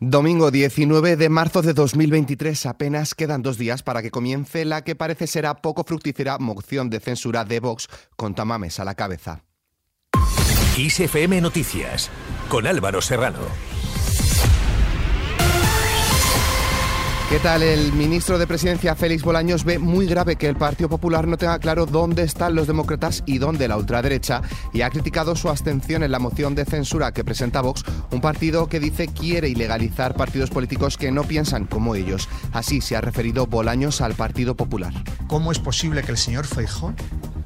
Domingo 19 de marzo de 2023, apenas quedan dos días para que comience la que parece será poco fructífera moción de censura de Vox con Tamames a la cabeza. ISFM Noticias con Álvaro Serrano. ¿Qué tal? El ministro de Presidencia, Félix Bolaños, ve muy grave que el Partido Popular no tenga claro dónde están los demócratas y dónde la ultraderecha y ha criticado su abstención en la moción de censura que presenta Vox, un partido que dice quiere ilegalizar partidos políticos que no piensan como ellos. Así se ha referido Bolaños al Partido Popular. ¿Cómo es posible que el señor Feijó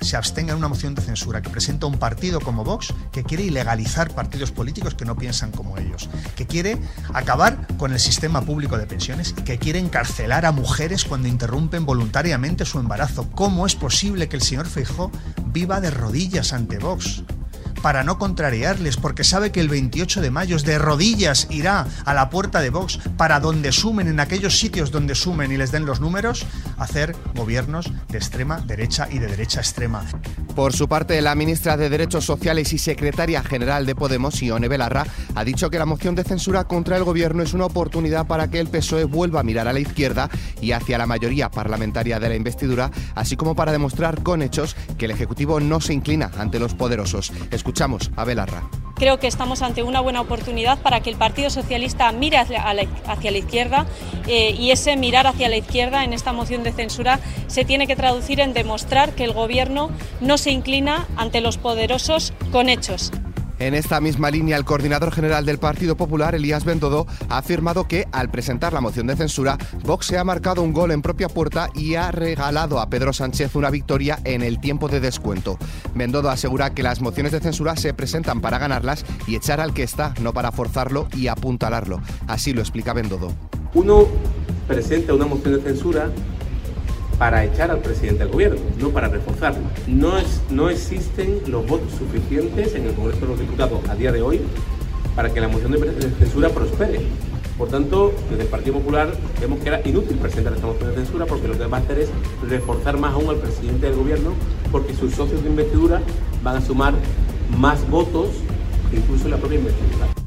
se abstenga en una moción de censura que presenta un partido como Vox que quiere ilegalizar partidos políticos que no piensan como ellos, que quiere acabar con el sistema público de pensiones y que quiere encarcelar a mujeres cuando interrumpen voluntariamente su embarazo. ¿Cómo es posible que el señor Feijó viva de rodillas ante Vox? Para no contrariarles, porque sabe que el 28 de mayo de rodillas irá a la puerta de Vox para donde sumen, en aquellos sitios donde sumen y les den los números, hacer gobiernos de extrema derecha y de derecha extrema. Por su parte, la ministra de Derechos Sociales y secretaria general de Podemos, Ione Belarra, ha dicho que la moción de censura contra el gobierno es una oportunidad para que el PSOE vuelva a mirar a la izquierda y hacia la mayoría parlamentaria de la investidura, así como para demostrar con hechos que el Ejecutivo no se inclina ante los poderosos. Escuchamos a Belarra. Creo que estamos ante una buena oportunidad para que el Partido Socialista mire hacia la, izquierda eh, y ese mirar hacia la izquierda en esta moción de censura se tiene que traducir en demostrar que el Gobierno no se inclina ante los poderosos con hechos. En esta misma línea, el coordinador general del Partido Popular, Elías Bendodo, ha afirmado que, al presentar la moción de censura, Vox se ha marcado un gol en propia puerta y ha regalado a Pedro Sánchez una victoria en el tiempo de descuento. Bendodo asegura que las mociones de censura se presentan para ganarlas y echar al que está, no para forzarlo y apuntalarlo. Así lo explica Bendodo. Uno presenta una moción de censura para echar al presidente del gobierno, no para reforzarlo. No, es, no existen los votos suficientes en el Congreso de los Diputados a día de hoy para que la moción de censura prospere. Por tanto, desde el Partido Popular vemos que era inútil presentar esta moción de censura porque lo que va a hacer es reforzar más aún al presidente del gobierno porque sus socios de investidura van a sumar más votos incluso la propia investidura.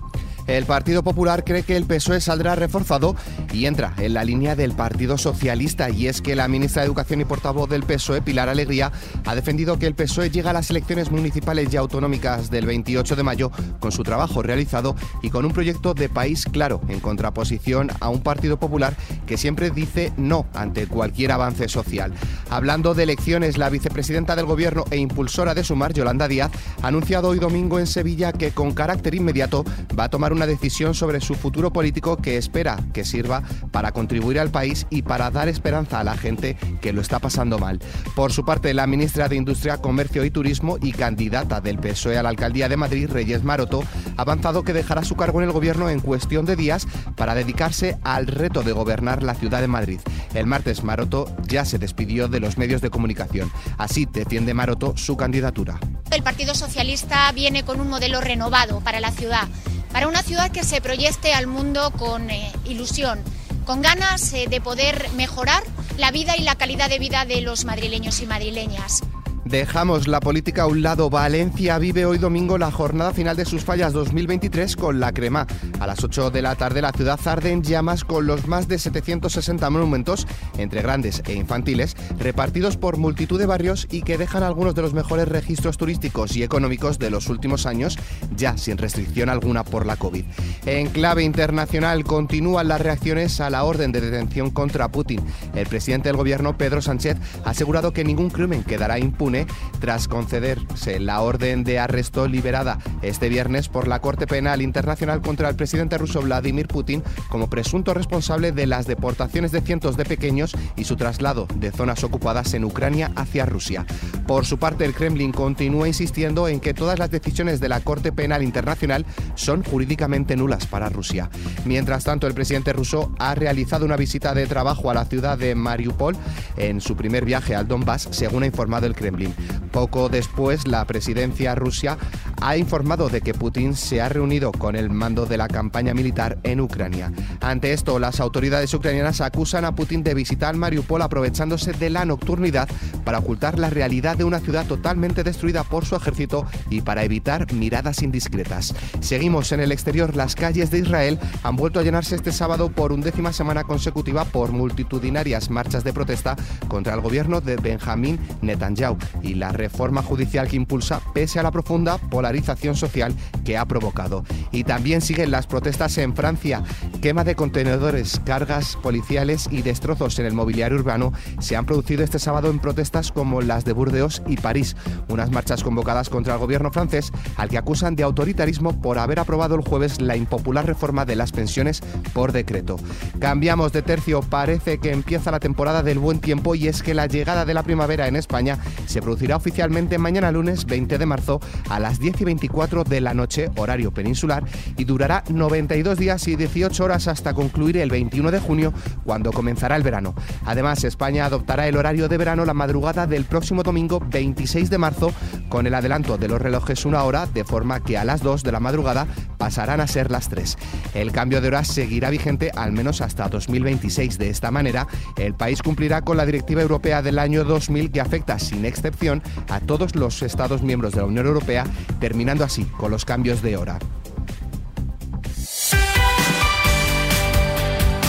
El Partido Popular cree que el PSOE saldrá reforzado y entra en la línea del Partido Socialista y es que la ministra de Educación y portavoz del PSOE, Pilar Alegría, ha defendido que el PSOE llega a las elecciones municipales y autonómicas del 28 de mayo con su trabajo realizado y con un proyecto de país claro, en contraposición a un Partido Popular que siempre dice no ante cualquier avance social. Hablando de elecciones, la vicepresidenta del Gobierno e impulsora de Sumar, Yolanda Díaz, ha anunciado hoy domingo en Sevilla que con carácter inmediato va a tomar una decisión sobre su futuro político que espera que sirva para contribuir al país y para dar esperanza a la gente que lo está pasando mal. Por su parte, la ministra de Industria, Comercio y Turismo y candidata del PSOE a la alcaldía de Madrid, Reyes Maroto, ha avanzado que dejará su cargo en el gobierno en cuestión de días para dedicarse al reto de gobernar la ciudad de Madrid. El martes Maroto ya se despidió de los medios de comunicación. Así defiende Maroto su candidatura. El Partido Socialista viene con un modelo renovado para la ciudad para una ciudad que se proyecte al mundo con eh, ilusión, con ganas eh, de poder mejorar la vida y la calidad de vida de los madrileños y madrileñas. Dejamos la política a un lado. Valencia vive hoy domingo la jornada final de sus fallas 2023 con la crema. A las 8 de la tarde la ciudad arde en llamas con los más de 760 monumentos, entre grandes e infantiles, repartidos por multitud de barrios y que dejan algunos de los mejores registros turísticos y económicos de los últimos años, ya sin restricción alguna por la COVID. En clave internacional continúan las reacciones a la orden de detención contra Putin. El presidente del gobierno, Pedro Sánchez, ha asegurado que ningún crimen quedará impune tras concederse la orden de arresto liberada este viernes por la Corte Penal Internacional contra el presidente ruso Vladimir Putin como presunto responsable de las deportaciones de cientos de pequeños y su traslado de zonas ocupadas en Ucrania hacia Rusia. Por su parte, el Kremlin continúa insistiendo en que todas las decisiones de la Corte Penal Internacional son jurídicamente nulas para Rusia. Mientras tanto, el presidente ruso ha realizado una visita de trabajo a la ciudad de Mariupol en su primer viaje al Donbass, según ha informado el Kremlin. Poco después, la presidencia rusa ha informado de que Putin se ha reunido con el mando de la campaña militar en Ucrania. Ante esto, las autoridades ucranianas acusan a Putin de visitar Mariupol aprovechándose de la nocturnidad para ocultar la realidad de una ciudad totalmente destruida por su ejército y para evitar miradas indiscretas. Seguimos en el exterior. Las calles de Israel han vuelto a llenarse este sábado por undécima semana consecutiva por multitudinarias marchas de protesta contra el gobierno de Benjamín Netanyahu y la reforma judicial que impulsa pese a la profunda polarización social que ha provocado. Y también siguen las protestas en Francia. Quema de contenedores, cargas policiales y destrozos en el mobiliario urbano se han producido este sábado en protestas como las de Burdeos y París, unas marchas convocadas contra el gobierno francés al que acusan de autoritarismo por haber aprobado el jueves la impopular reforma de las pensiones por decreto. Cambiamos de tercio, parece que empieza la temporada del buen tiempo y es que la llegada de la primavera en España se producirá oficialmente mañana lunes 20 de marzo a las 10 y 24 de la noche, horario peninsular, y durará 92 días y 18 horas hasta concluir el 21 de junio, cuando comenzará el verano. Además, España adoptará el horario de verano la madrugada del próximo domingo 26 de marzo, con el adelanto de los relojes una hora, de forma que a las 2 de la madrugada pasarán a ser las 3. El cambio de horas seguirá vigente al menos hasta 2026. De esta manera, el país cumplirá con la Directiva Europea del año 2000 que afecta sin excepción a todos los Estados miembros de la Unión Europea, terminando así con los cambios de hora.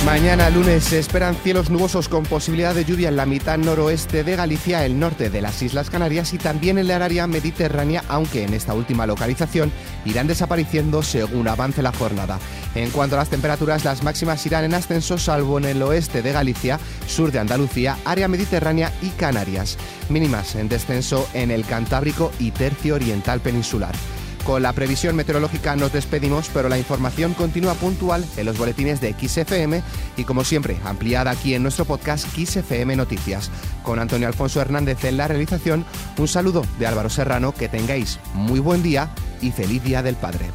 Mañana lunes se esperan cielos nubosos con posibilidad de lluvia en la mitad noroeste de Galicia, el norte de las Islas Canarias y también en la área mediterránea, aunque en esta última localización irán desapareciendo según avance la jornada. En cuanto a las temperaturas, las máximas irán en ascenso salvo en el oeste de Galicia, sur de Andalucía, área mediterránea y Canarias. Mínimas en descenso en el Cantábrico y tercio oriental peninsular. Con la previsión meteorológica nos despedimos, pero la información continúa puntual en los boletines de XFM y como siempre ampliada aquí en nuestro podcast XFM Noticias. Con Antonio Alfonso Hernández en la realización, un saludo de Álvaro Serrano, que tengáis muy buen día y feliz Día del Padre.